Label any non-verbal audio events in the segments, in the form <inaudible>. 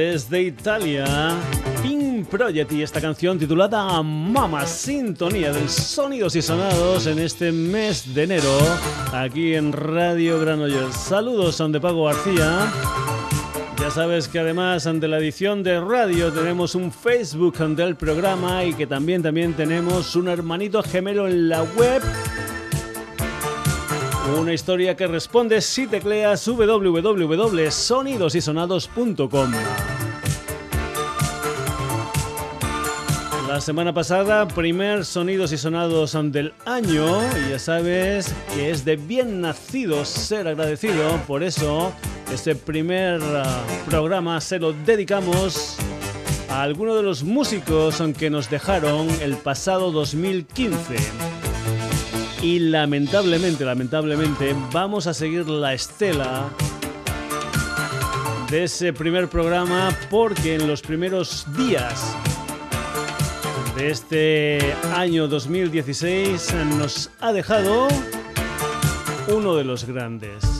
desde Italia, Pink Project y esta canción titulada Mama, sintonía del sonidos y sonados en este mes de enero, aquí en Radio Granollers. Saludos, son de Pago García. Ya sabes que además ante la edición de radio tenemos un Facebook del programa y que también, también tenemos un hermanito gemelo en la web una historia que responde si tecleas www.sonidosysonados.com. La semana pasada, primer Sonidos y Sonados del año, y ya sabes que es de bien nacido ser agradecido, por eso este primer ah, programa se lo dedicamos a algunos de los músicos que nos dejaron el pasado 2015. Y lamentablemente, lamentablemente, vamos a seguir la estela de ese primer programa porque en los primeros días de este año 2016 nos ha dejado uno de los grandes.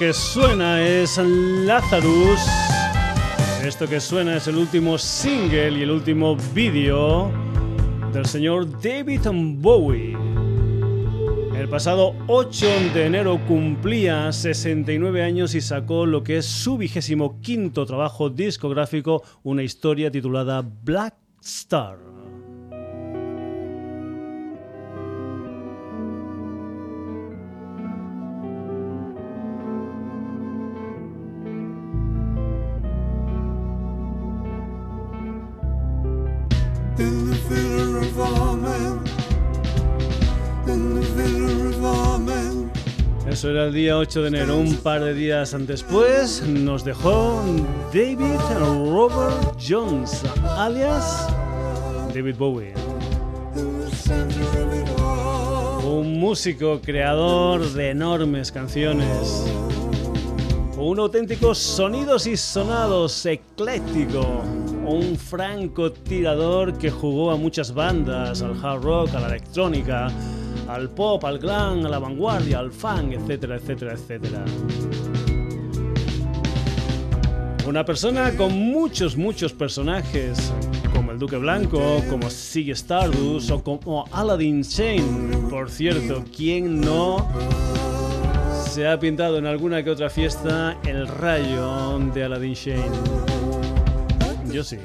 Que suena es Lazarus Esto que suena es el último single y el último vídeo del señor David Bowie. El pasado 8 de enero cumplía 69 años y sacó lo que es su vigésimo quinto trabajo discográfico, una historia titulada Black Star. El día 8 de enero. Un par de días después nos dejó David Robert Jones, alias David Bowie. Un músico creador de enormes canciones. Un auténtico sonidos y sonados ecléctico. Un francotirador que jugó a muchas bandas, al hard rock, a la electrónica al pop, al glam, a la vanguardia, al funk, etcétera, etcétera, etcétera. Una persona con muchos, muchos personajes, como el Duque Blanco, como Sig Stardust o como Aladdin Shane. Por cierto, ¿quién no se ha pintado en alguna que otra fiesta el rayo de Aladdin Shane? Yo sí.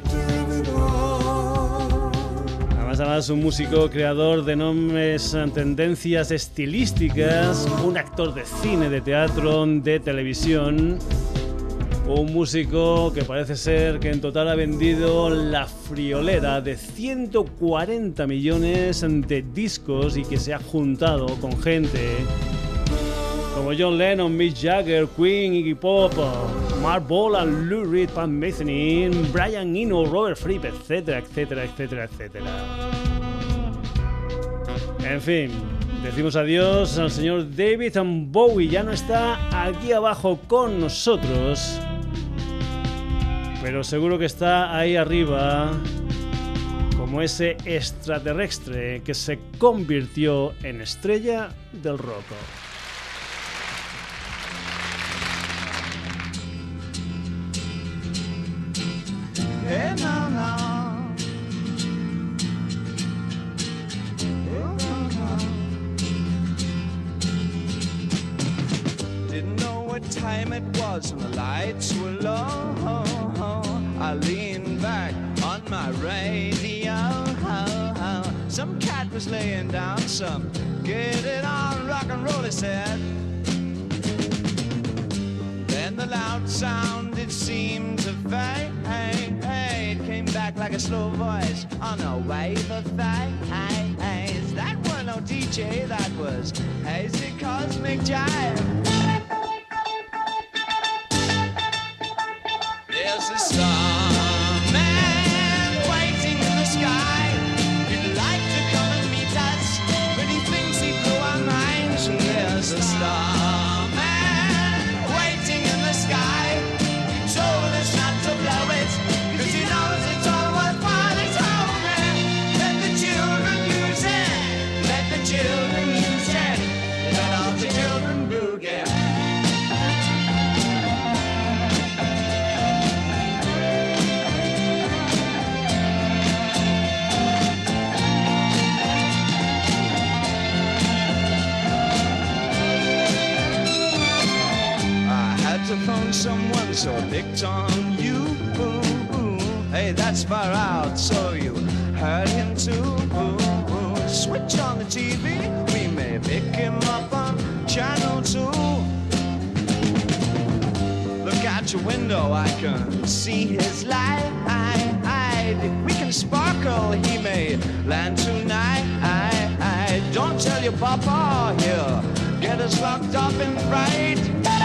Además, un músico creador de enormes tendencias estilísticas, un actor de cine, de teatro, de televisión. Un músico que parece ser que en total ha vendido la friolera de 140 millones de discos y que se ha juntado con gente como John Lennon, Mick Jagger, Queen, Iggy Pop, Mark Bolan, Lou Reed, Pat Metheny, Brian Eno, Robert Fripp, etcétera, etcétera, etcétera, etcétera. En fin, decimos adiós al señor David Bowie, ya no está aquí abajo con nosotros, pero seguro que está ahí arriba como ese extraterrestre que se convirtió en estrella del rock. Time it was and the lights were low. I leaned back on my radio. Some cat was laying down some get it on rock and roll, he said. The loud sound it seemed to fade It came back like a slow voice on a wave of thighs. That was no DJ, that was hazy cosmic jive. So picked on you. Hey, that's far out, so you heard him too. Switch on the TV, we may pick him up on channel two. Look out your window, I can see his light. We can sparkle, he may land tonight. Don't tell your papa, he'll get us locked up in fright.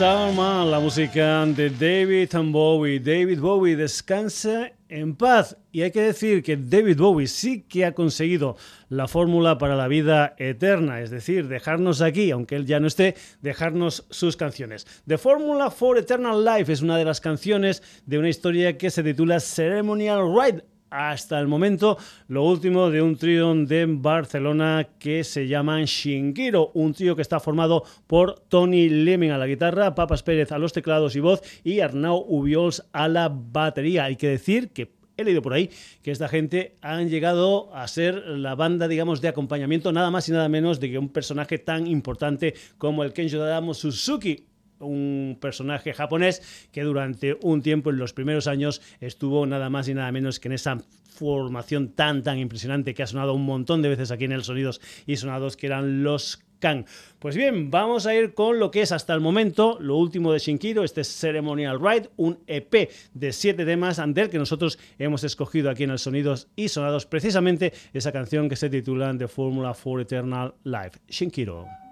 La música de David Bowie. David Bowie descansa en paz. Y hay que decir que David Bowie sí que ha conseguido la fórmula para la vida eterna, es decir, dejarnos aquí, aunque él ya no esté, dejarnos sus canciones. The Formula for Eternal Life es una de las canciones de una historia que se titula Ceremonial Ride hasta el momento lo último de un trío de Barcelona que se llama Shinkiro, un trío que está formado por Tony Lemming a la guitarra, Papas Pérez a los teclados y voz y Arnau Ubiols a la batería. Hay que decir que he leído por ahí que esta gente han llegado a ser la banda, digamos, de acompañamiento, nada más y nada menos de que un personaje tan importante como el Kenjo Adamo Suzuki, un personaje japonés que durante un tiempo en los primeros años estuvo nada más y nada menos que en esa formación tan tan impresionante que ha sonado un montón de veces aquí en el Sonidos y Sonados que eran los Kang. Pues bien, vamos a ir con lo que es hasta el momento lo último de Shinkiro, este Ceremonial Ride, un EP de siete temas del que nosotros hemos escogido aquí en el Sonidos y Sonados precisamente esa canción que se titula The Formula for Eternal Life. Shinkiro.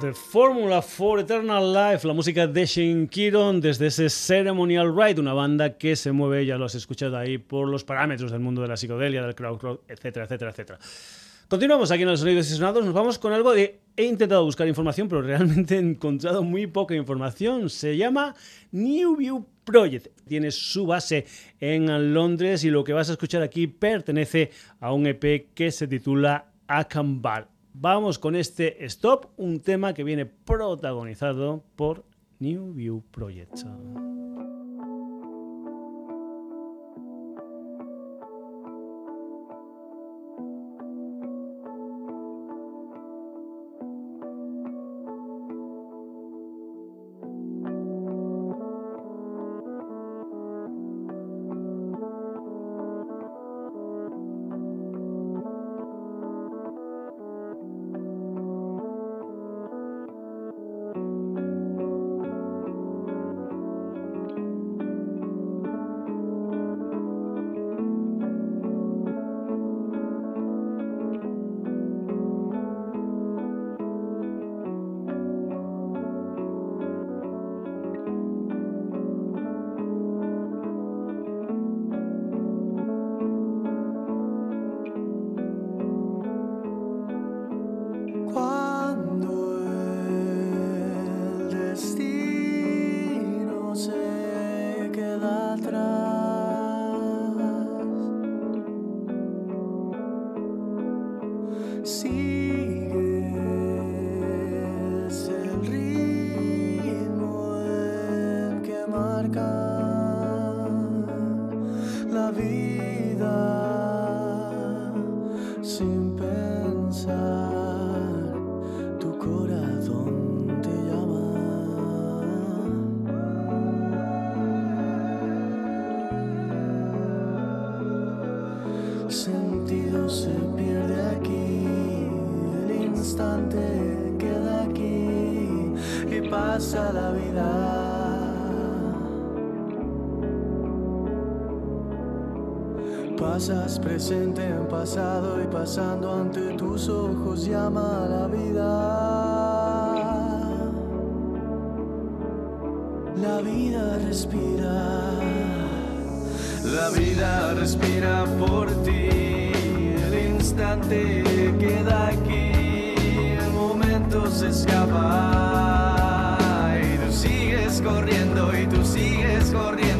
The Formula for Eternal Life, la música de Shane Kiron desde ese Ceremonial Ride, una banda que se mueve, ya lo has escuchado ahí, por los parámetros del mundo de la psicodelia, del crowd rock, etcétera, etcétera, etcétera. Continuamos aquí en los sonidos y sonados, nos vamos con algo de... He intentado buscar información, pero realmente <laughs> he encontrado muy poca información. Se llama New View Project. Tiene su base en Londres y lo que vas a escuchar aquí pertenece a un EP que se titula Akambar. Vamos con este Stop, un tema que viene protagonizado por New View Project. Presente en pasado y pasando ante tus ojos llama a la vida. La vida respira, la vida respira por ti. El instante queda aquí, el momento se escapa corriendo y tú sigues corriendo.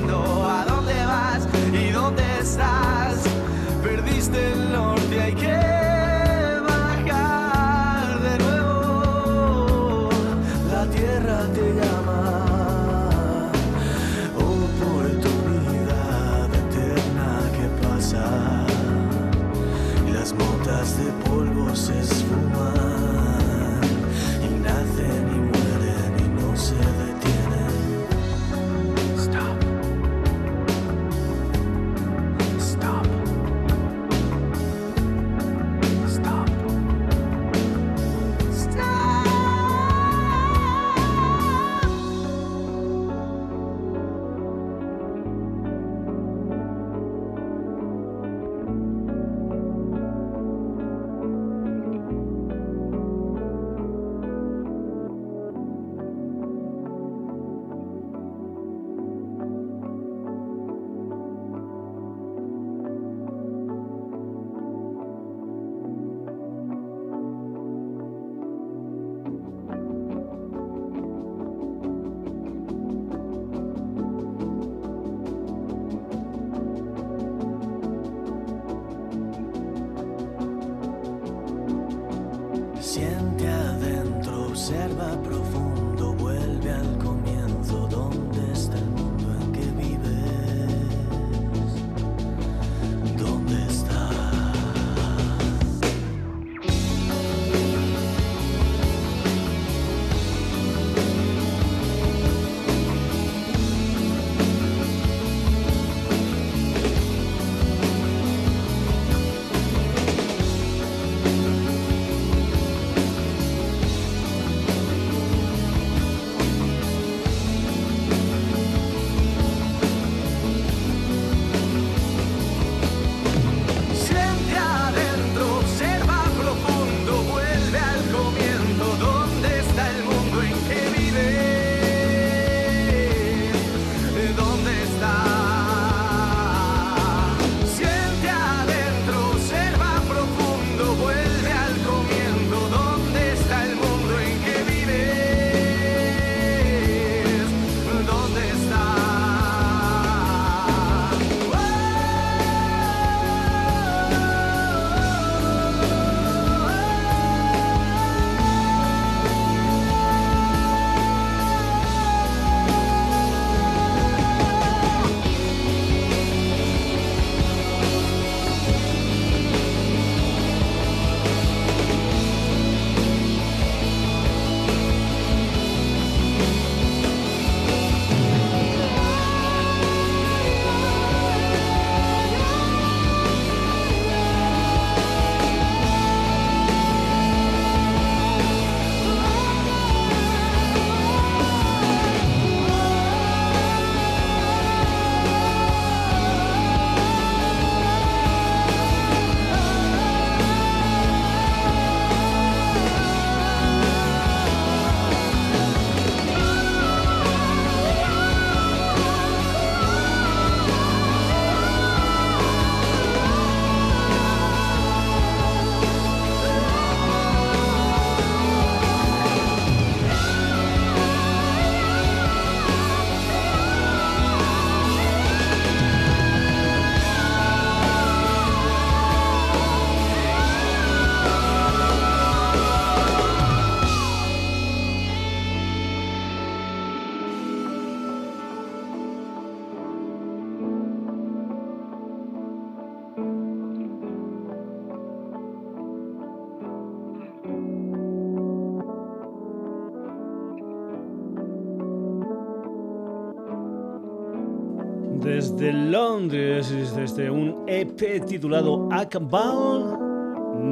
Londres, desde un EP titulado Akbal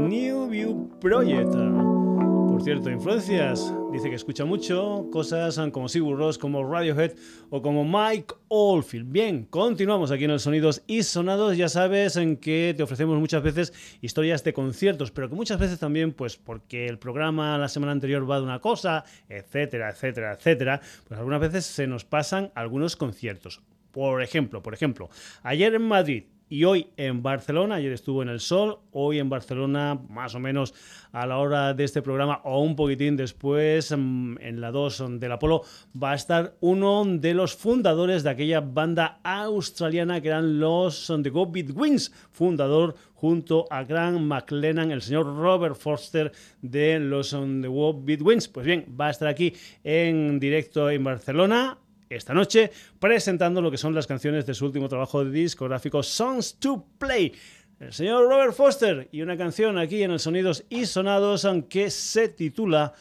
New View Project. Por cierto, influencias. Dice que escucha mucho cosas como Sigur Ross, como Radiohead o como Mike Oldfield. Bien, continuamos aquí en el Sonidos y Sonados. Ya sabes en que te ofrecemos muchas veces historias de conciertos, pero que muchas veces también, pues porque el programa la semana anterior va de una cosa, etcétera, etcétera, etcétera, pues algunas veces se nos pasan algunos conciertos. Por ejemplo, por ejemplo, ayer en Madrid y hoy en Barcelona, ayer estuvo en el Sol, hoy en Barcelona más o menos a la hora de este programa o un poquitín después mm, en la 2 del Apolo va a estar uno de los fundadores de aquella banda australiana que eran los The Go Wings, fundador junto a Grant McLennan, el señor Robert Forster de los The Go Wings. Pues bien, va a estar aquí en directo en Barcelona esta noche presentando lo que son las canciones de su último trabajo de discográfico Songs to Play. El señor Robert Foster y una canción aquí en el Sonidos y Sonados aunque se titula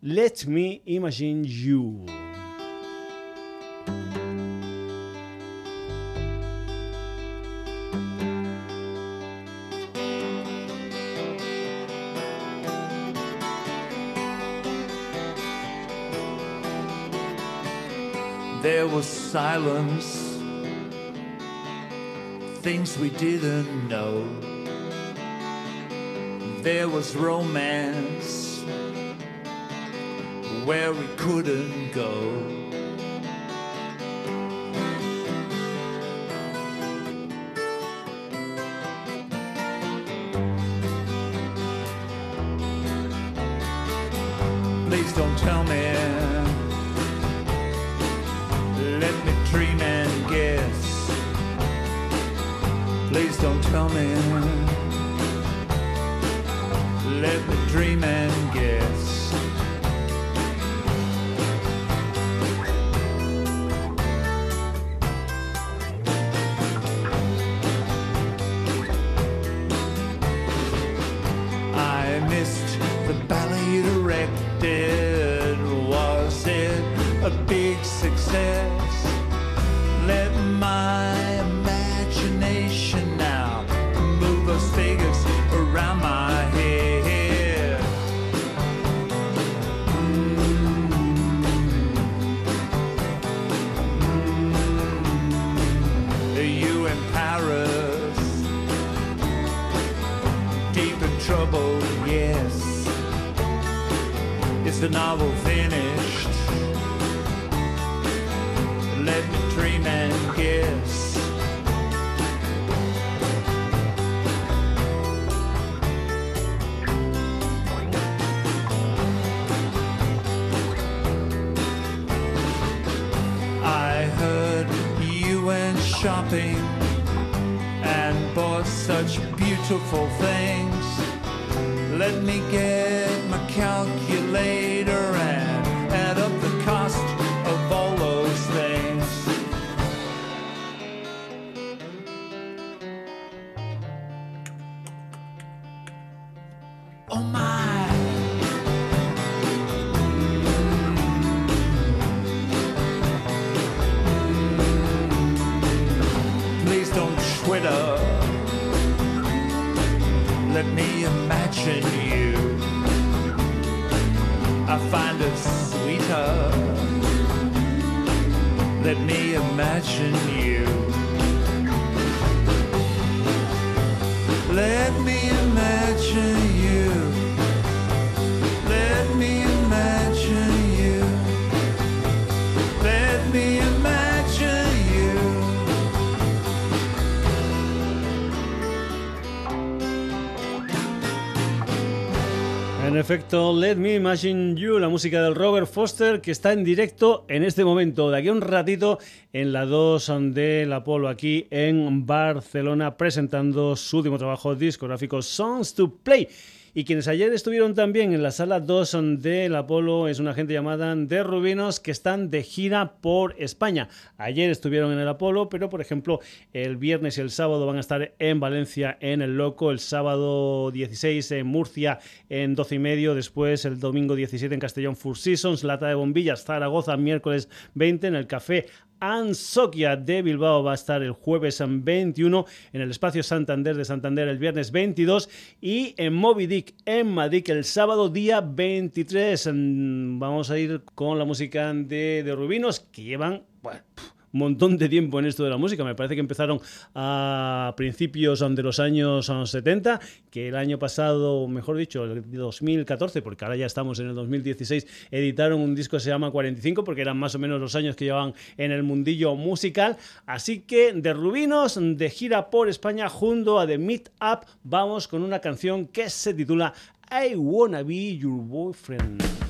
Let Me Imagine You. Was silence, things we didn't know. There was romance where we couldn't go. Shopping and bought such beautiful things. Let me get my calculator. Perfecto, Let Me Imagine You, la música del Robert Foster que está en directo en este momento, de aquí a un ratito en la 2 del Apolo aquí en Barcelona presentando su último trabajo discográfico Songs to Play. Y quienes ayer estuvieron también en la sala 2 del Apolo es una gente llamada de Rubinos que están de gira por España. Ayer estuvieron en el Apolo, pero por ejemplo el viernes y el sábado van a estar en Valencia en el Loco, el sábado 16 en Murcia en 12 y medio, después el domingo 17 en Castellón Four Seasons, Lata de Bombillas, Zaragoza, miércoles 20 en el Café Ansokia de Bilbao va a estar el jueves 21 en el espacio Santander de Santander el viernes 22 y en Moby Dick en Madrid el sábado día 23. Mm, vamos a ir con la música de, Rubinos que llevan... montón de tiempo en esto de la música. Me parece que empezaron a principios de los años 70, que el año pasado, mejor dicho, el 2014, porque ahora ya estamos en el 2016, editaron un disco que se llama 45, porque eran más o menos los años que llevaban en el mundillo musical. Así que de Rubinos, de gira por España, junto a The Meet Up, vamos con una canción que se titula I Wanna Be Your Boyfriend.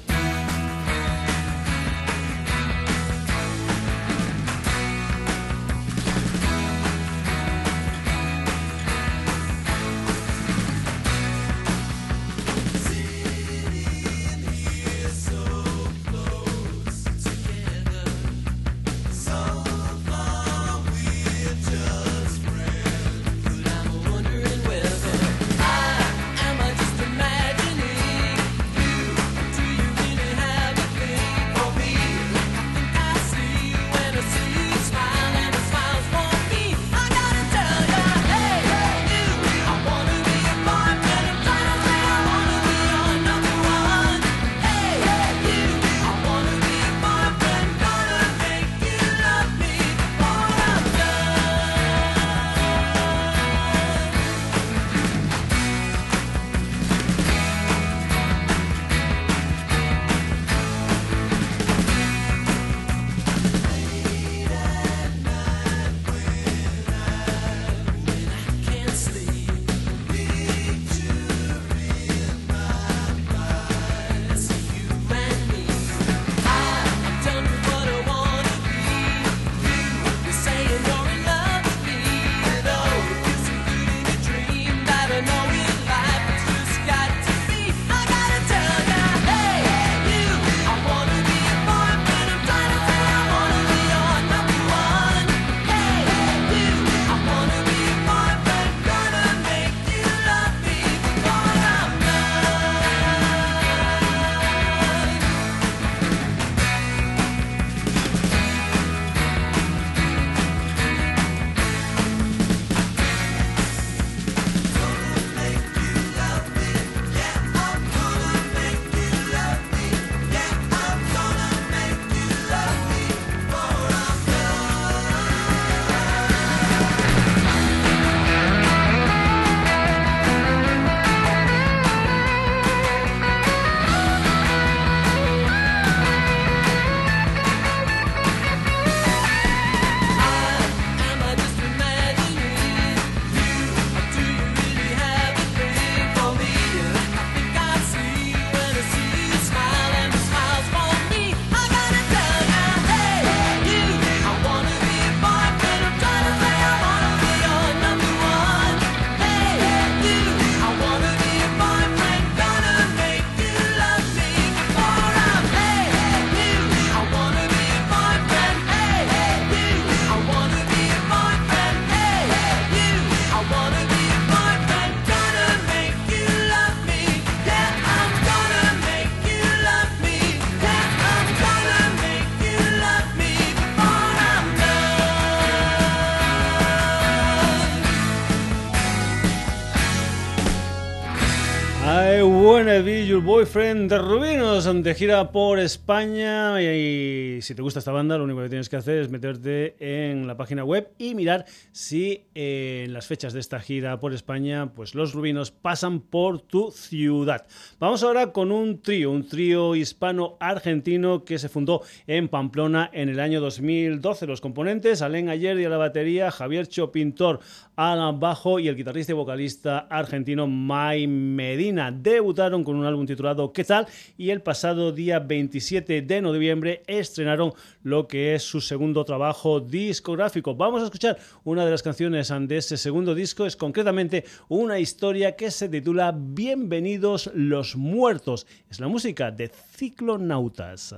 point of Boyfriend de Rubinos de gira por España y, si te gusta esta banda lo único que tienes que hacer es meterte en la página web y mirar si eh, en las fechas de esta gira por España pues los Rubinos pasan por tu ciudad. Vamos ahora con un trío, un trío hispano-argentino que se fundó en Pamplona en el año 2012. Los componentes, Alen Ayer y a la batería, Javier Chopintor al bajo y el guitarrista y vocalista argentino Mai Medina. Debutaron con un álbum titulado ¿Qué tal? Y el pasado día 27 de noviembre estrenaron lo que es su segundo trabajo discográfico. Vamos a escuchar una de las canciones de ese segundo disco, es concretamente una historia que se titula Bienvenidos los muertos. Es la música de Ciclonautas.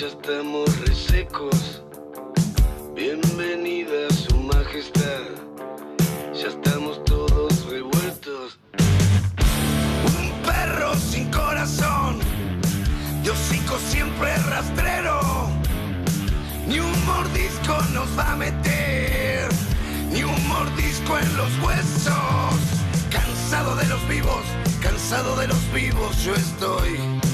Ya estamos resecos. Bienvenida su majestad, ya estamos todos revueltos. Un perro sin corazón, de hocico siempre rastrero. Ni un mordisco nos va a meter, ni un mordisco en los huesos. Cansado de los vivos, cansado de los vivos, yo estoy.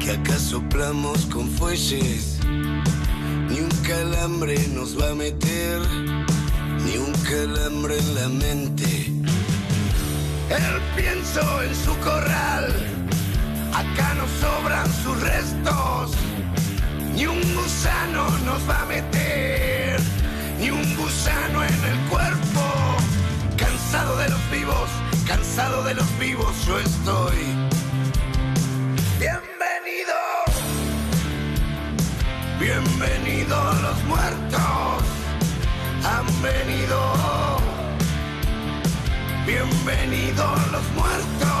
Que acá soplamos con fuelles. Ni un calambre nos va a meter, ni un calambre en la mente. El pienso en su corral, acá no sobran sus restos. Ni un gusano nos va a meter, ni un gusano en el cuerpo. Cansado de los vivos, cansado de los vivos, yo estoy. Bienvenido, bienvenido los muertos, han venido. Bienvenidos los muertos.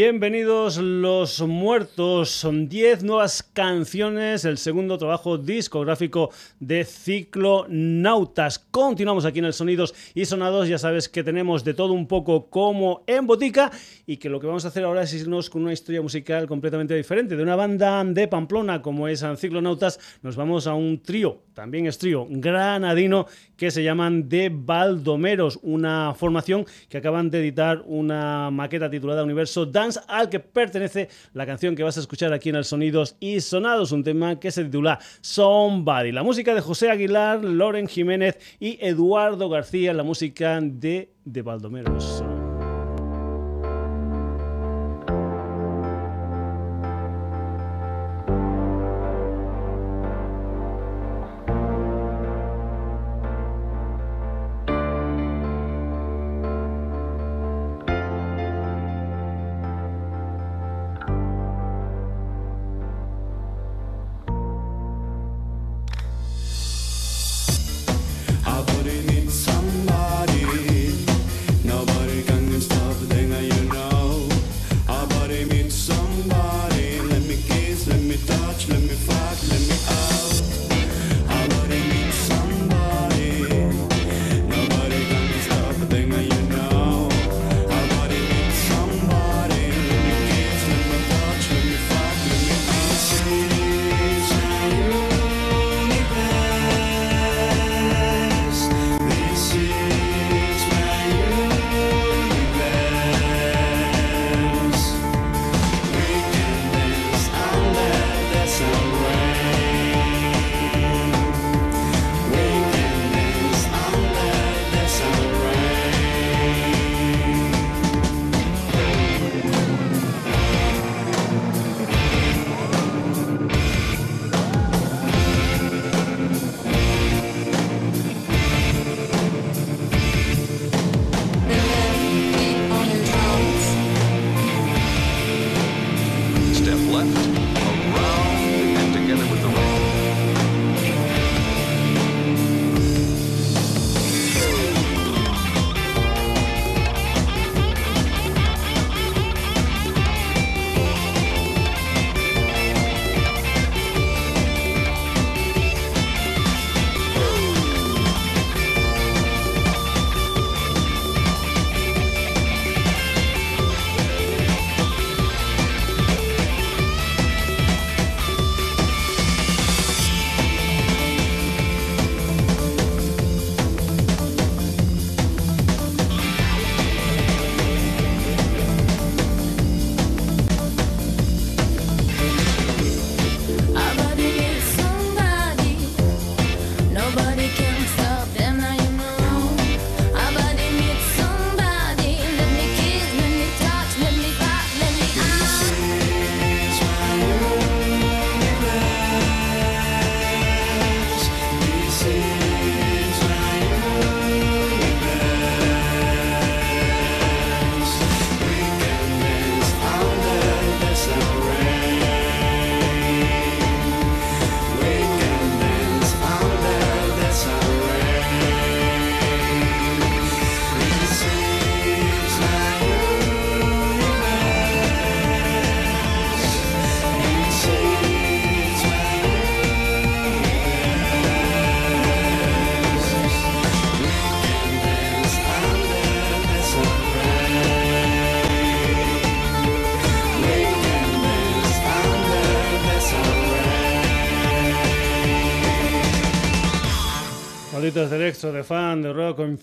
Bienvenidos los muertos, son 10 nuevas canciones, el segundo trabajo discográfico de Ciclonautas. Continuamos aquí en el Sonidos y Sonados, ya sabes que tenemos de todo un poco como en botica y que lo que vamos a hacer ahora es irnos con una historia musical completamente diferente. De una banda de Pamplona como es Ciclonautas, nos vamos a un trío, también es trío granadino, que se llaman De Baldomeros, una formación que acaban de editar una maqueta titulada Universo Al que pertenece la canción que vas a escuchar aquí en el Sonidos y Sonados, un tema que se titula Somebody. La música de José Aguilar, Loren Jiménez y Eduardo García, la música de De Baldomeros.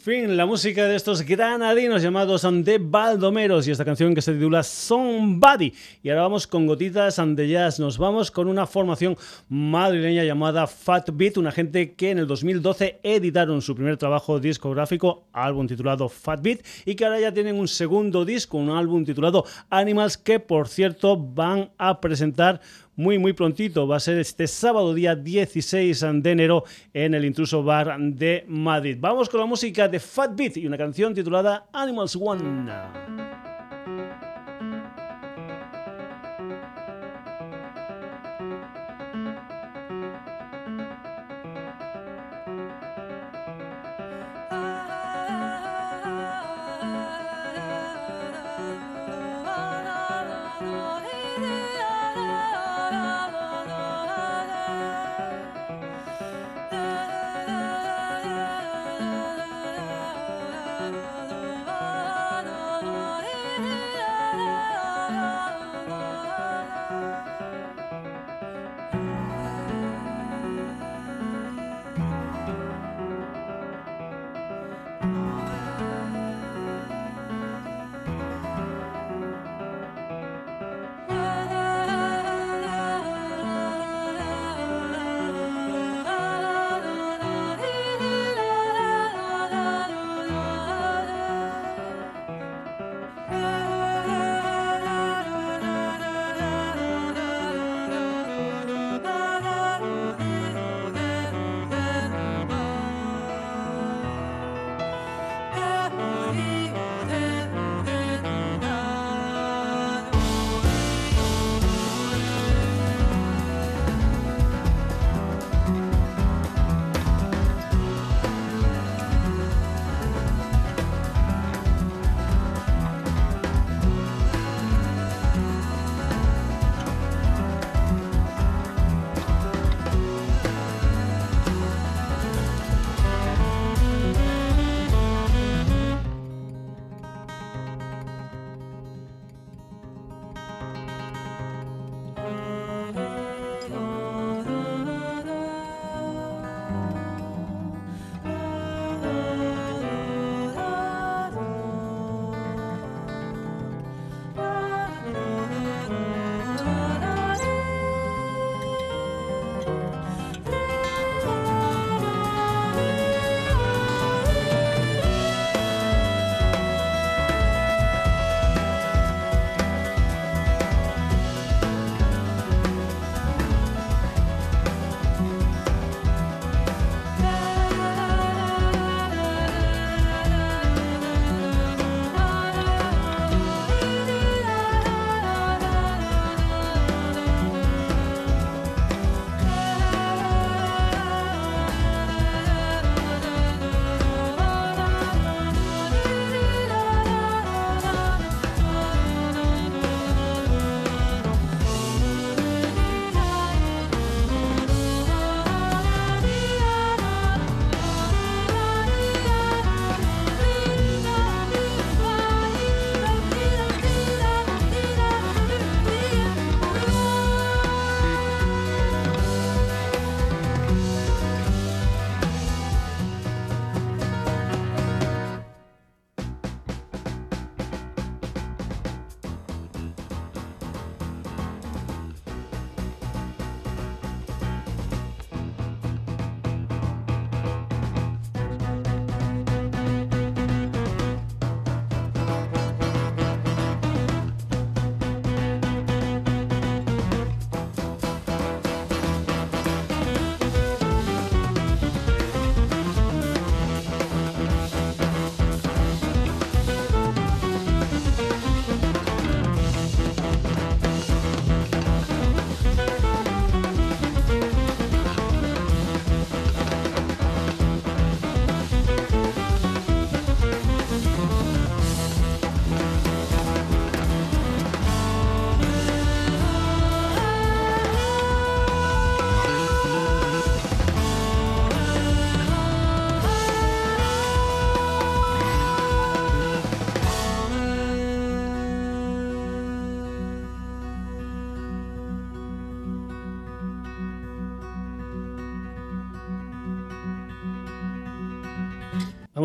Fin, la música de estos granadinos llamados The Baldomeros y esta canción que se titula Somebody. Y ahora vamos con gotitas de jazz. Nos vamos con una formación madrileña llamada Fat Beat, una gente que en el 2012 editaron su primer trabajo discográfico, álbum titulado Fat Beat, y que ahora ya tienen un segundo disco, un álbum titulado Animals, que por cierto van a presentar muy muy prontito. Va a ser este sábado día 16 de enero en el Intruso Bar de Madrid. Vamos con la música de Fat Beat y una canción titulada Animals One.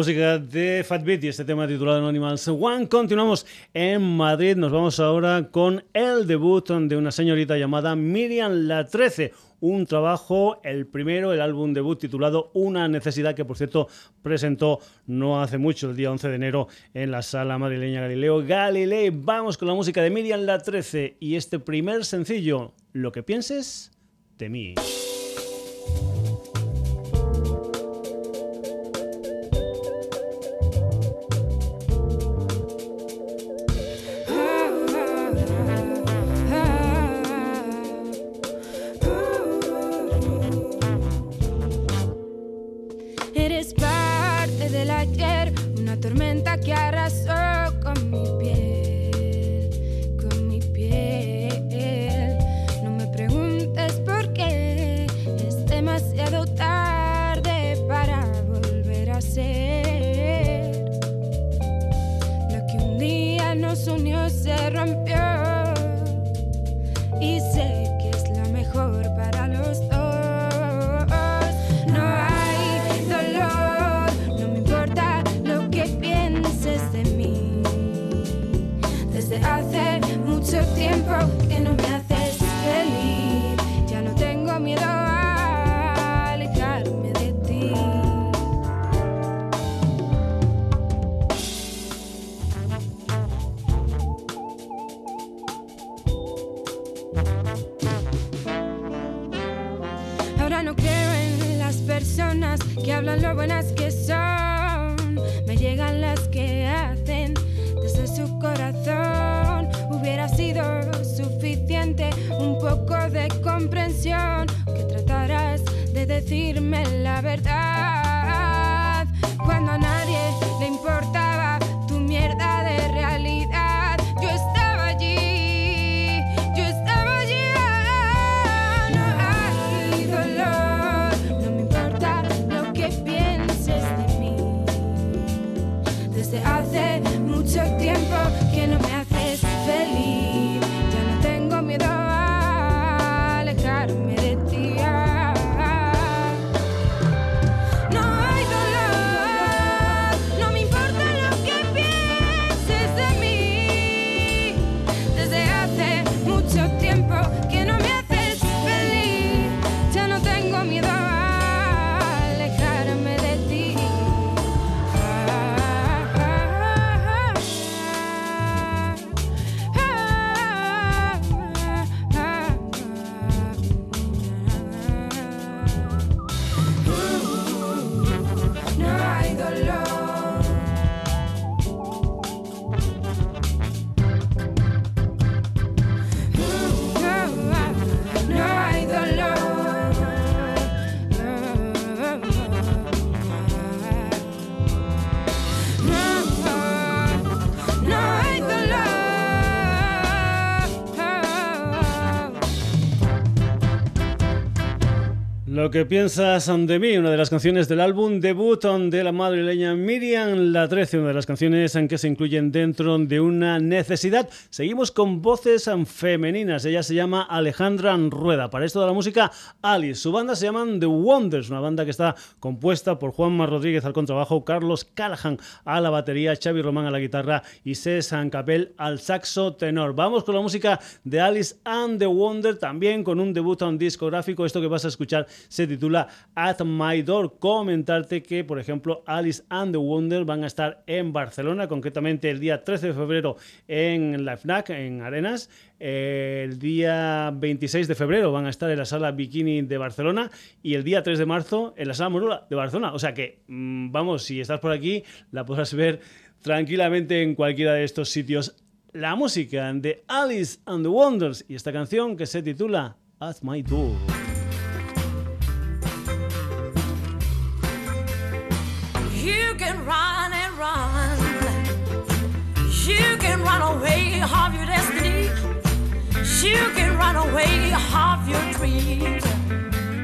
Música de Fat Beat y este tema titulado Animals One. Continuamos en Madrid. Nos vamos ahora con el debut de una señorita llamada Miriam La 13. Un trabajo, el primero, el álbum debut titulado Una necesidad, que por cierto presentó no hace mucho, el día 11 de enero, en la sala madrileña Galileo Galilei. Vamos con la música de Miriam La 13 y este primer sencillo, Lo que pienses de mí. Lo que piensas de mí, una de las canciones del álbum debut de la madrileña Miriam La 13, una de las canciones en que se incluyen dentro de una necesidad. Seguimos con voces femeninas. Ella se llama Alejandra Rueda. Para esto de la música, Alice. Su banda se llama The Wonders, una banda que está compuesta por Juanma Rodríguez al contrabajo, Carlos Callahan a la batería, Xavi Román a la guitarra y César Capel al saxo tenor. Vamos con la música de Alice and the Wonder, también con un debut discográfico. Esto que vas a escuchar titula At My Door. Comentarte que, por ejemplo, Alice and the Wonder van a estar en Barcelona, concretamente el día 13 de febrero en la FNAC, en Arenas. El día 26 de febrero van a estar en la sala Bikini de Barcelona y el día 3 de marzo en la sala Morula de Barcelona. O sea que, mm, vamos, si estás por aquí, la podrás ver tranquilamente en cualquiera de estos sitios. La música de Alice and the Wonders y esta canción que se titula At My Door. Can run and run. You can run away of your destiny. You can run away of your dreams.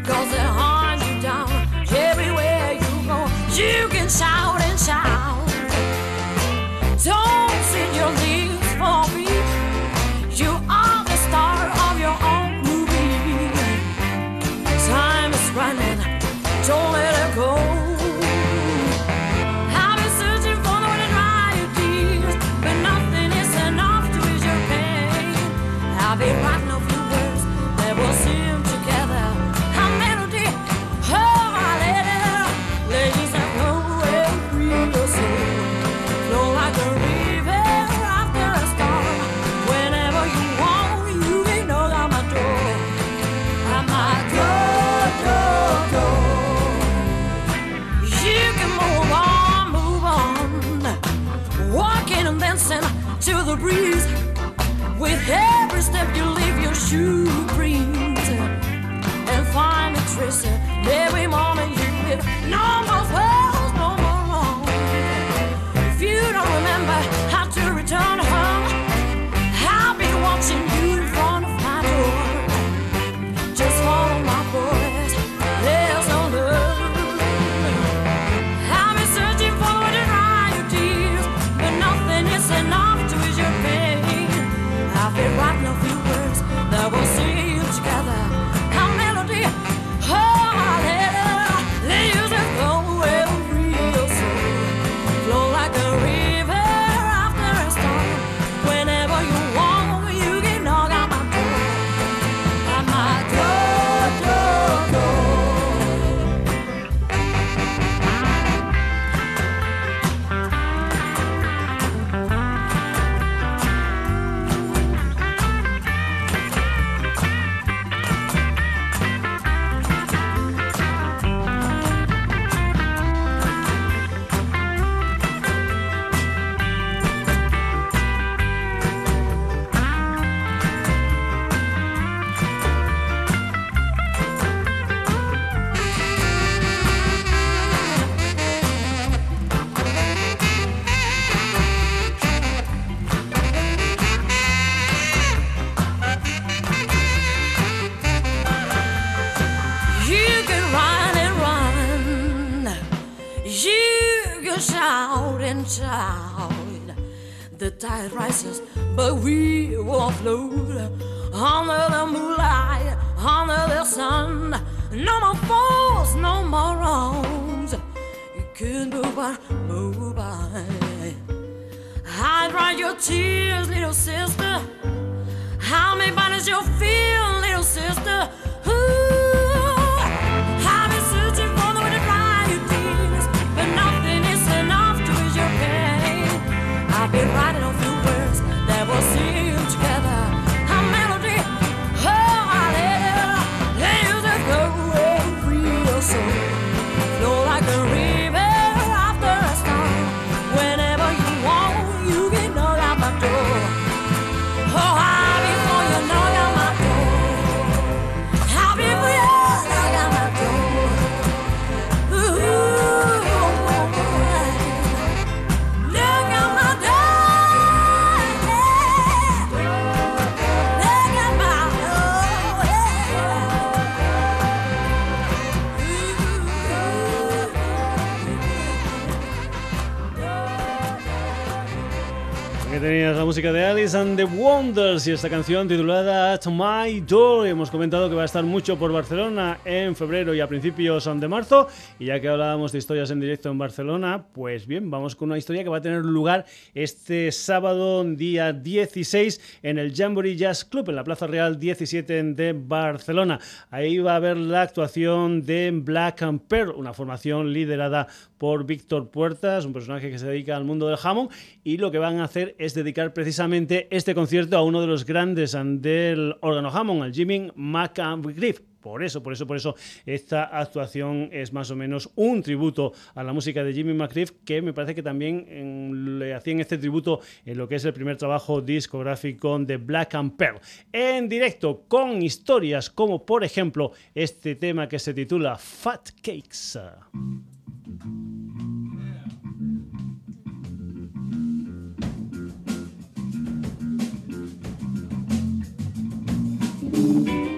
Cause they hunt you down everywhere you go. You can shout. Every moment you live. No Aquí tenías la música de Alice and the Wonders y esta canción titulada At My Door. Hemos comentado que va a estar mucho por Barcelona en febrero y a principios de marzo. Y ya que hablábamos de historias en directo en Barcelona, pues bien, vamos con una historia que va a tener lugar este sábado, día 16, en el Jamboree Jazz Club, en la Plaza Real 17 de Barcelona. Ahí va a haber la actuación de Black and Pearl, una formación liderada por Víctor Puertas, un personaje que se dedica al mundo del jamón, y lo que van a hacer es dedicar precisamente este concierto a uno de los grandes del órgano jamón, al Jimmy McGriff. Por eso, por eso, por eso, esta actuación es más o menos un tributo a la música de Jimmy McGriff, que me parece que también le hacían este tributo en lo que es el primer trabajo discográfico de Black and Pearl. En directo, con historias como, por ejemplo, este tema que se titula Fat Cakes. thank you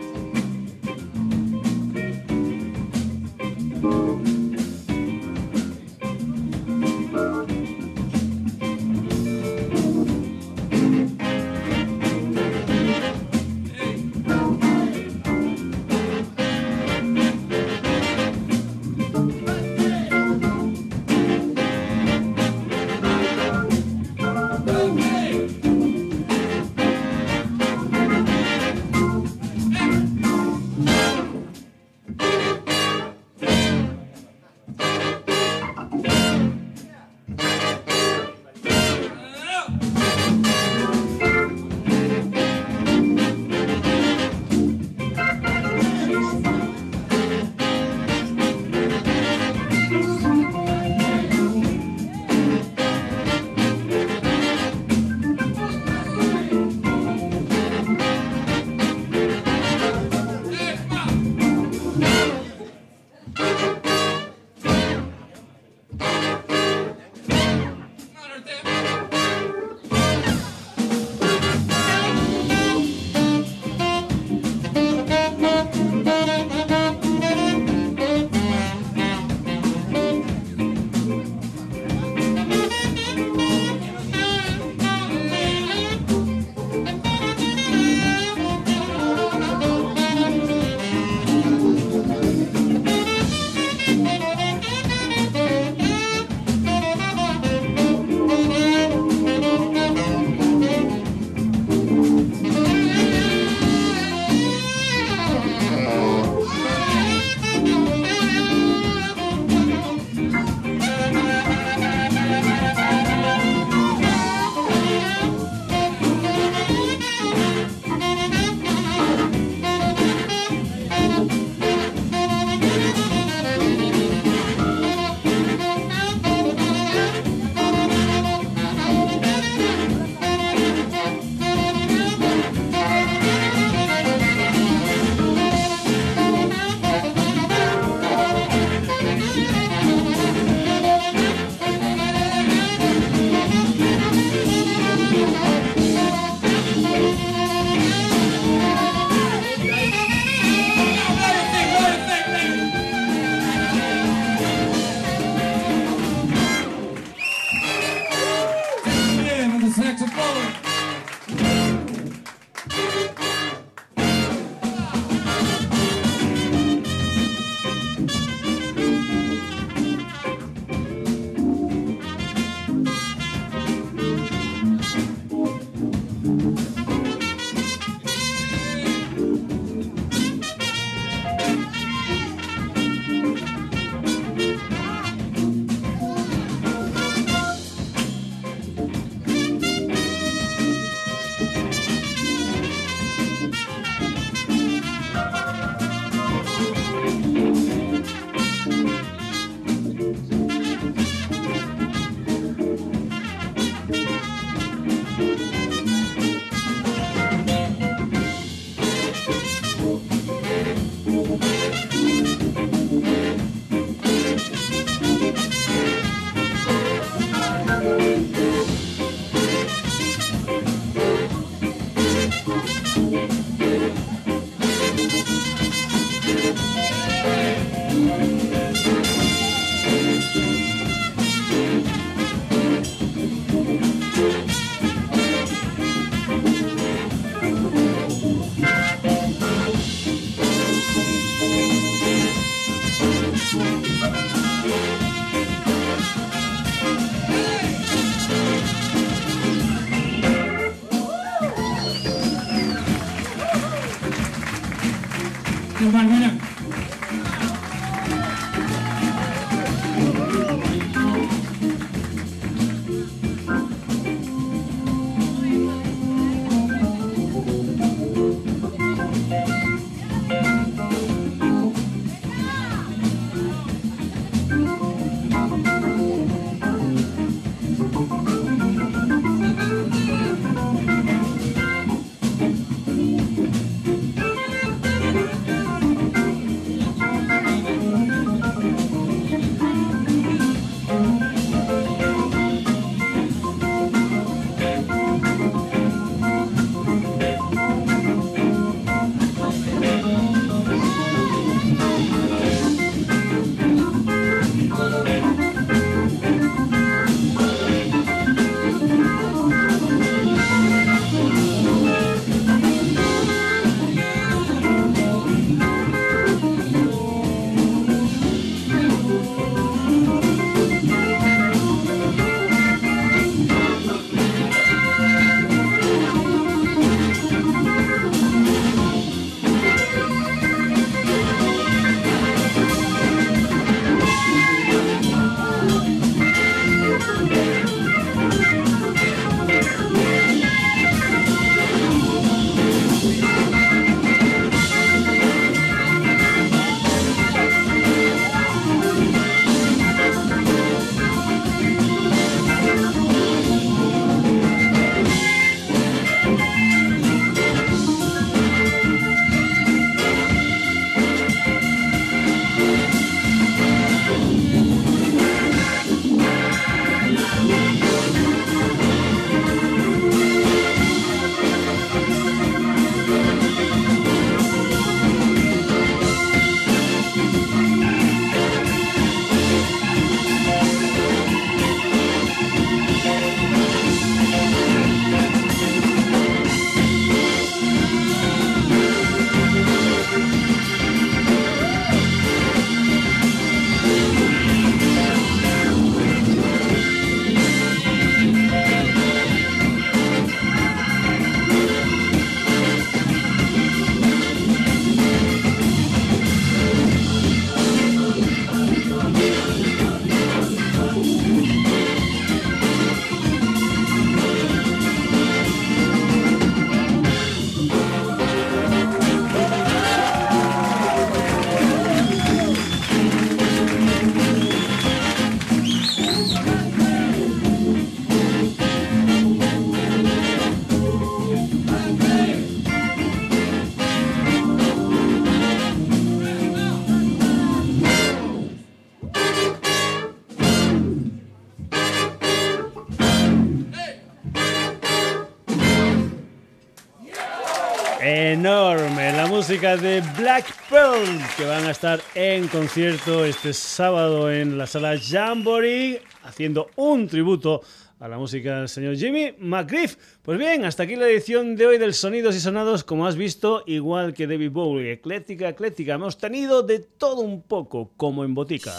música de Black Pearl, que van a estar en concierto este sábado en la sala Jamboree, haciendo un tributo a la música del señor Jimmy McGriff. Pues bien, hasta aquí la edición de hoy del Sonidos y Sonados, como has visto, igual que David Bowie, ecléctica, ecléctica. Hemos tenido de todo un poco, como en botica.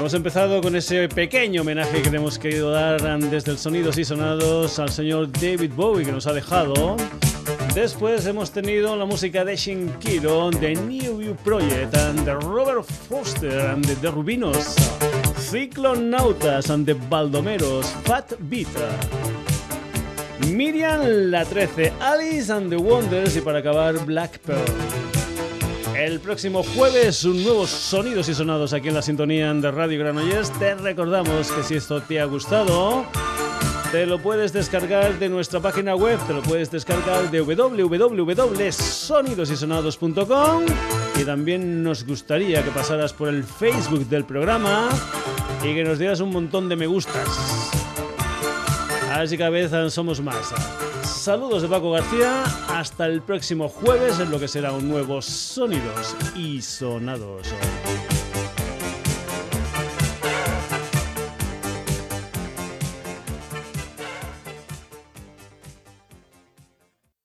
Hemos empezado con ese pequeño homenaje que le hemos querido dar desde el Sonidos y Sonados al señor David Bowie que nos ha dejado. Después hemos tenido la música de Shinkiro, de New View Project, de Robert Foster, de The Rubinos, Ciclonautas, de Baldomeros, Fat Beat. Miriam La 13, Alice and the Wonders y para acabar Black Pearl. El próximo jueves, un nuevo Sonidos y Sonados aquí en la sintonía de Radio Granollers. Te recordamos que si esto te ha gustado, te lo puedes descargar de nuestra página web, te lo puedes descargar de www.sonidosysonados.com y también nos gustaría que pasaras por el Facebook del programa y que nos dieras un montón de me gustas. Así que cada vez somos más. Saludos de Paco García, hasta el próximo jueves en lo que será un nuevo Sonidos y Sonados.